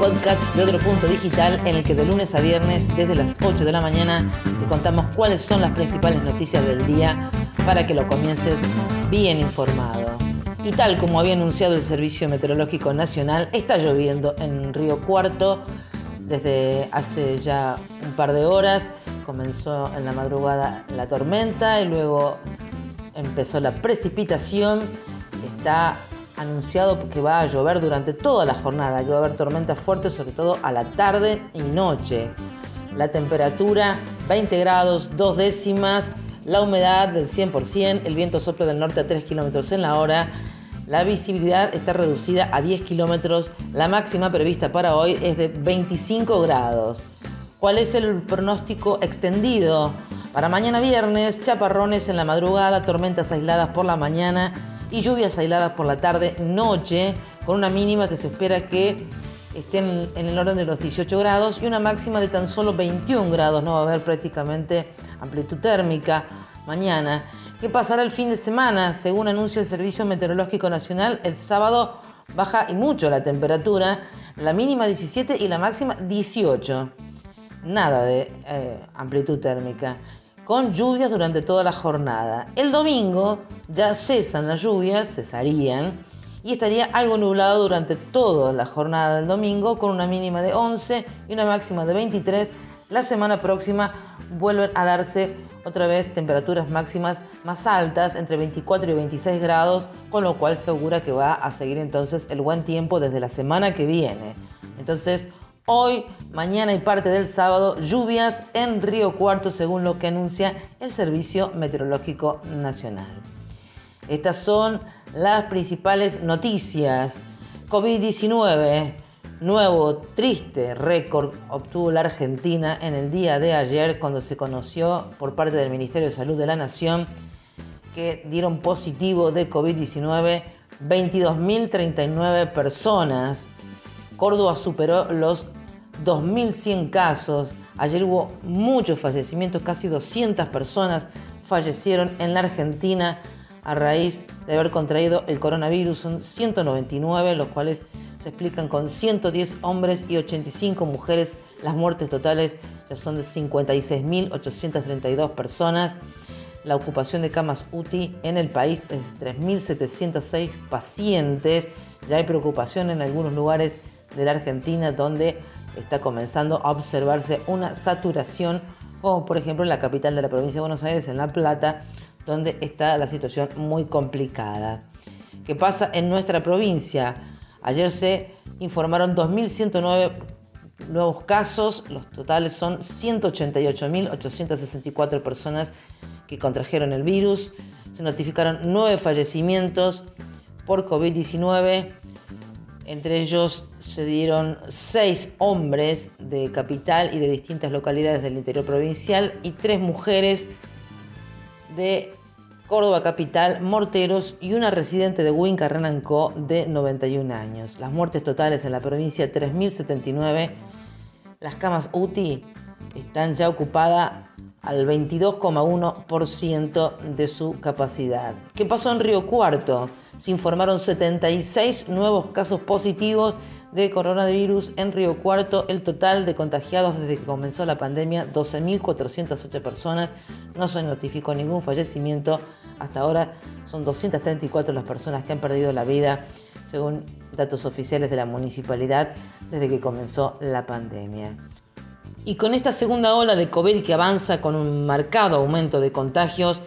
podcast de otro punto digital en el que de lunes a viernes, desde las 8 de la mañana, te contamos cuáles son las principales noticias del día para que lo comiences bien informado. Y tal como había anunciado el Servicio Meteorológico Nacional, está lloviendo en Río Cuarto desde hace ya un par de horas. Comenzó en la madrugada la tormenta y luego empezó la precipitación. Está anunciado que va a llover durante toda la jornada, que va a haber tormentas fuertes, sobre todo a la tarde y noche. La temperatura 20 grados, dos décimas, la humedad del 100%, el viento sopla del norte a 3 kilómetros en la hora, la visibilidad está reducida a 10 kilómetros, la máxima prevista para hoy es de 25 grados. ¿Cuál es el pronóstico extendido? Para mañana viernes, chaparrones en la madrugada, tormentas aisladas por la mañana y lluvias aisladas por la tarde, noche, con una mínima que se espera que esté en el orden de los 18 grados y una máxima de tan solo 21 grados. No va a haber prácticamente amplitud térmica mañana. ¿Qué pasará el fin de semana? Según anuncia el Servicio Meteorológico Nacional, el sábado baja y mucho la temperatura, la mínima 17 y la máxima 18. Nada de eh, amplitud térmica con lluvias durante toda la jornada. El domingo ya cesan las lluvias, cesarían, y estaría algo nublado durante toda la jornada del domingo, con una mínima de 11 y una máxima de 23. La semana próxima vuelven a darse otra vez temperaturas máximas más altas, entre 24 y 26 grados, con lo cual se augura que va a seguir entonces el buen tiempo desde la semana que viene. Entonces, Hoy, mañana y parte del sábado, lluvias en Río Cuarto, según lo que anuncia el Servicio Meteorológico Nacional. Estas son las principales noticias. COVID-19, nuevo triste récord obtuvo la Argentina en el día de ayer cuando se conoció por parte del Ministerio de Salud de la Nación que dieron positivo de COVID-19 22.039 personas. Córdoba superó los 2.100 casos. Ayer hubo muchos fallecimientos, casi 200 personas fallecieron en la Argentina a raíz de haber contraído el coronavirus. Son 199, los cuales se explican con 110 hombres y 85 mujeres. Las muertes totales ya son de 56.832 personas. La ocupación de camas UTI en el país es de 3.706 pacientes. Ya hay preocupación en algunos lugares de la Argentina donde está comenzando a observarse una saturación, como por ejemplo en la capital de la provincia de Buenos Aires, en La Plata, donde está la situación muy complicada. ¿Qué pasa en nuestra provincia? Ayer se informaron 2.109 nuevos casos, los totales son 188.864 personas que contrajeron el virus, se notificaron nueve fallecimientos por COVID-19, entre ellos se dieron seis hombres de capital y de distintas localidades del interior provincial y tres mujeres de Córdoba Capital, Morteros y una residente de Huinca Renancó de 91 años. Las muertes totales en la provincia 3.079. Las camas UTI están ya ocupadas al 22,1% de su capacidad. ¿Qué pasó en Río Cuarto? Se informaron 76 nuevos casos positivos de coronavirus en Río Cuarto. El total de contagiados desde que comenzó la pandemia, 12.408 personas. No se notificó ningún fallecimiento. Hasta ahora son 234 las personas que han perdido la vida, según datos oficiales de la municipalidad, desde que comenzó la pandemia. Y con esta segunda ola de COVID que avanza con un marcado aumento de contagios,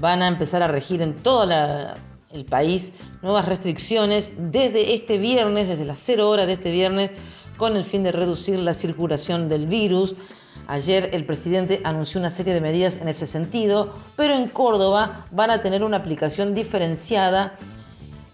van a empezar a regir en toda la el país nuevas restricciones desde este viernes, desde las 0 horas de este viernes, con el fin de reducir la circulación del virus. Ayer el presidente anunció una serie de medidas en ese sentido, pero en Córdoba van a tener una aplicación diferenciada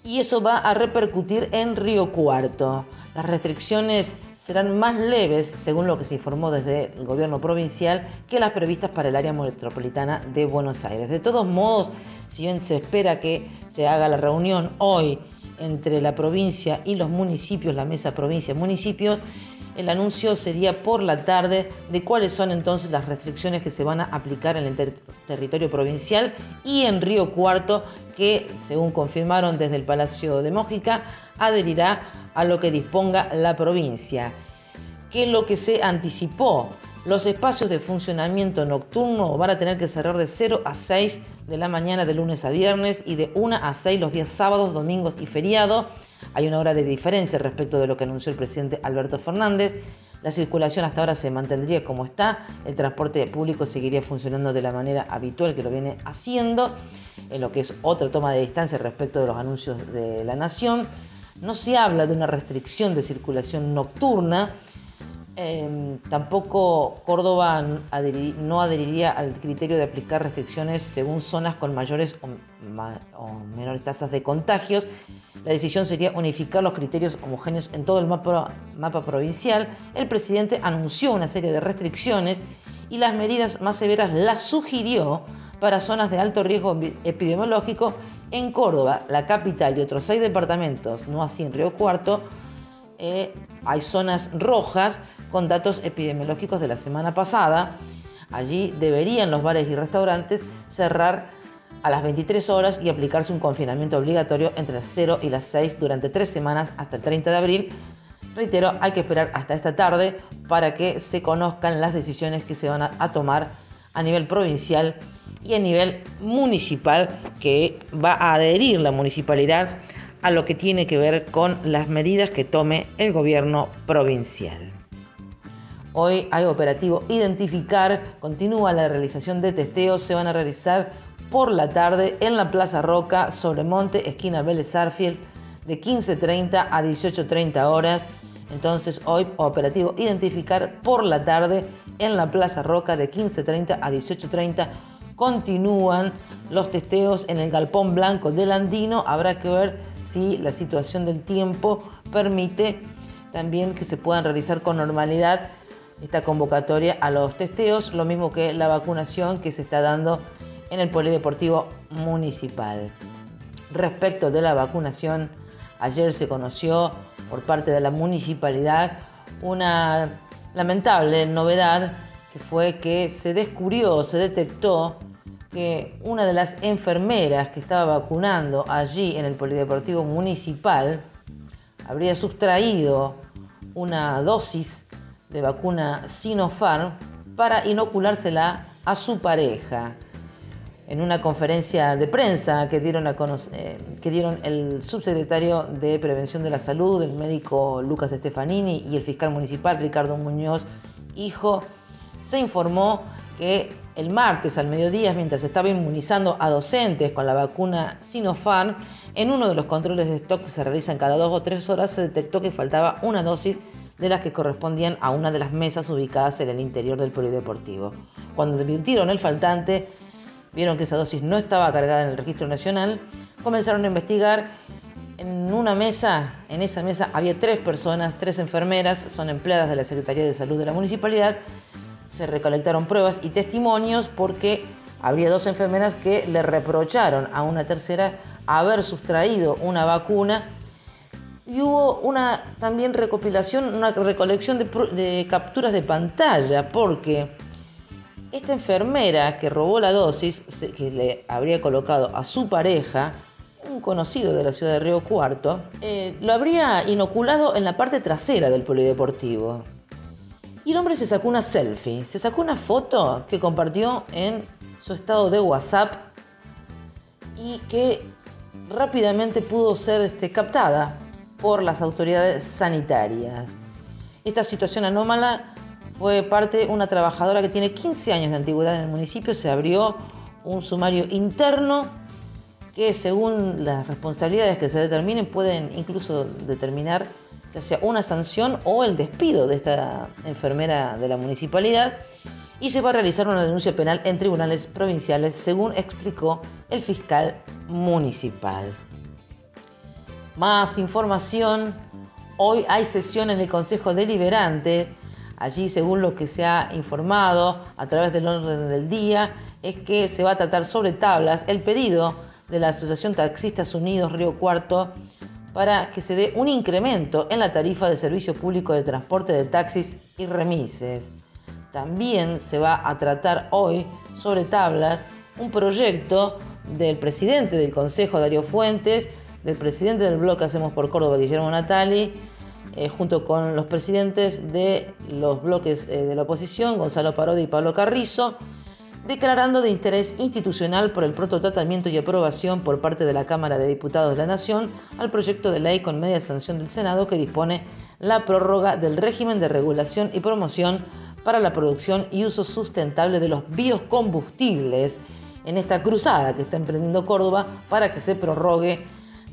y eso va a repercutir en Río Cuarto. Las restricciones serán más leves, según lo que se informó desde el gobierno provincial, que las previstas para el área metropolitana de Buenos Aires. De todos modos, si bien se espera que se haga la reunión hoy entre la provincia y los municipios, la mesa provincia-municipios, el anuncio sería por la tarde de cuáles son entonces las restricciones que se van a aplicar en el territorio provincial y en Río Cuarto, que según confirmaron desde el Palacio de Mójica, adherirá a lo que disponga la provincia. ¿Qué es lo que se anticipó? Los espacios de funcionamiento nocturno van a tener que cerrar de 0 a 6 de la mañana de lunes a viernes y de 1 a 6 los días sábados, domingos y feriados. Hay una hora de diferencia respecto de lo que anunció el presidente Alberto Fernández. La circulación hasta ahora se mantendría como está, el transporte público seguiría funcionando de la manera habitual que lo viene haciendo, en lo que es otra toma de distancia respecto de los anuncios de la Nación. No se habla de una restricción de circulación nocturna, Em, tampoco Córdoba no adheriría al criterio de aplicar restricciones según zonas con mayores o, menores tasas de contagios. La decisión sería unificar los criterios homogéneos en todo el mapa, mapa provincial. El presidente anunció una serie de restricciones y las medidas más severas las sugirió para zonas de alto riesgo epidemiológico en Córdoba, la capital y otros seis departamentos, no así en Río Cuarto. Eh, hay zonas rojas con datos epidemiológicos de la semana pasada. Allí deberían los bares y restaurantes cerrar a las 23 horas y aplicarse un confinamiento obligatorio entre las 0 y las 6 durante tres semanas hasta el 30 de abril. Reitero, hay que esperar hasta esta tarde para que se conozcan las decisiones que se van a, tomar a nivel provincial y a nivel municipal, que va a adherir la municipalidad a lo que tiene que ver con las medidas que tome el gobierno provincial. Hoy hay operativo Identificar, continúa la realización de testeos, se van a realizar por la tarde en la Plaza Roca, Sobremonte, esquina Vélez Arfield, de 15.30 a 18.30 horas. Entonces hoy operativo Identificar por la tarde en la Plaza Roca de 15.30 a 18.30. Continúan los testeos en el Galpón Blanco del Andino. Habrá que ver si la situación del tiempo permite también que se puedan realizar con normalidad esta convocatoria a los testeos, lo mismo que la vacunación que se está dando en el Polideportivo Municipal. Respecto de la vacunación, ayer se conoció por parte de la municipalidad una lamentable novedad que fue que se descubrió, se detectó que una de las enfermeras que estaba vacunando allí en el Polideportivo Municipal habría sustraído una dosis de vacuna Sinopharm para inoculársela a su pareja. En una conferencia de prensa que dieron, eh, que dieron el subsecretario de Prevención de la Salud, el médico Lucas Stefanini y el fiscal municipal Ricardo Muñoz, hijo, se informó que el martes al mediodía, mientras estaba inmunizando a docentes con la vacuna Sinopharm, en uno de los controles de stock que se realizan cada dos o tres horas se detectó que faltaba una dosis de las que correspondían a una de las mesas ubicadas en el interior del polideportivo. Cuando desvirtieron el faltante, vieron que esa dosis no estaba cargada en el registro nacional, comenzaron a investigar. En una mesa, en esa mesa había tres personas, tres enfermeras, son empleadas de la Secretaría de Salud de la municipalidad. Se recolectaron pruebas y testimonios porque habría dos enfermeras que le reprocharon a una tercera haber sustraído una vacuna y hubo una también recopilación, una recolección de, capturas de pantalla, porque esta enfermera que robó la dosis, que le habría colocado a su pareja, un conocido de la ciudad de Río Cuarto, eh, lo habría inoculado en la parte trasera del polideportivo. Y el hombre se sacó una selfie, se sacó una foto que compartió en su estado de WhatsApp y que rápidamente pudo ser este, captada por las autoridades sanitarias. Esta situación anómala fue parte de una trabajadora que tiene 15 años de antigüedad en el municipio. Se abrió un sumario interno que según las responsabilidades que se determinen pueden incluso determinar ya sea una sanción o el despido de esta enfermera de la municipalidad y se va a realizar una denuncia penal en tribunales provinciales según explicó el fiscal municipal. Más información. Hoy hay sesión en el Consejo Deliberante. Allí, según lo que se ha informado a través del orden del día, es que se va a tratar sobre tablas el pedido de la Asociación Taxistas Unidos Río Cuarto para que se dé un incremento en la tarifa de servicio público de transporte de taxis y remises. También se va a tratar hoy sobre tablas un proyecto del presidente del Consejo, Darío Fuentes, del presidente del bloque Hacemos por Córdoba, Guillermo Natali, eh, junto con los presidentes de los bloques eh, de la oposición, Gonzalo Parodi y Pablo Carrizo, declarando de interés institucional por el pronto tratamiento y aprobación por parte de la Cámara de Diputados de la Nación al proyecto de ley con media sanción del Senado que dispone la prórroga del régimen de regulación y promoción para la producción y uso sustentable de los biocombustibles en esta cruzada que está emprendiendo Córdoba para que se prorrogue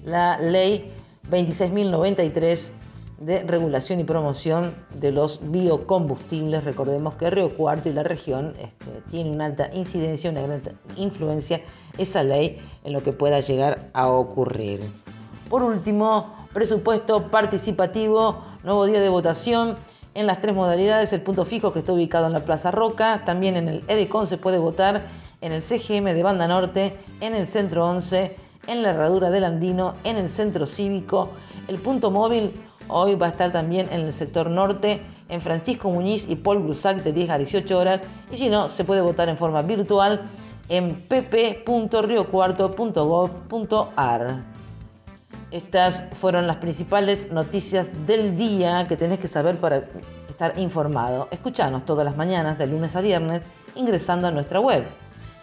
la ley 26.093 de regulación y promoción de los biocombustibles. Recordemos que Río Cuarto y la región este, tiene una alta incidencia, una gran influencia esa ley en lo que pueda llegar a ocurrir. Por último, presupuesto participativo, nuevo día de votación en las tres modalidades, el punto fijo que está ubicado en la Plaza Roca, también en el EDECON se puede votar, en el CGM de Banda Norte, en el Centro 11, en la Herradura del Andino, en el Centro Cívico, el punto móvil hoy va a estar también en el sector norte, en Francisco Muñiz y Paul Grusac de 10 a 18 horas, y si no, se puede votar en forma virtual en pp.riocuarto.gov.ar. Estas fueron las principales noticias del día que tenés que saber para estar informado. Escuchanos todas las mañanas, de lunes a viernes, ingresando a nuestra web.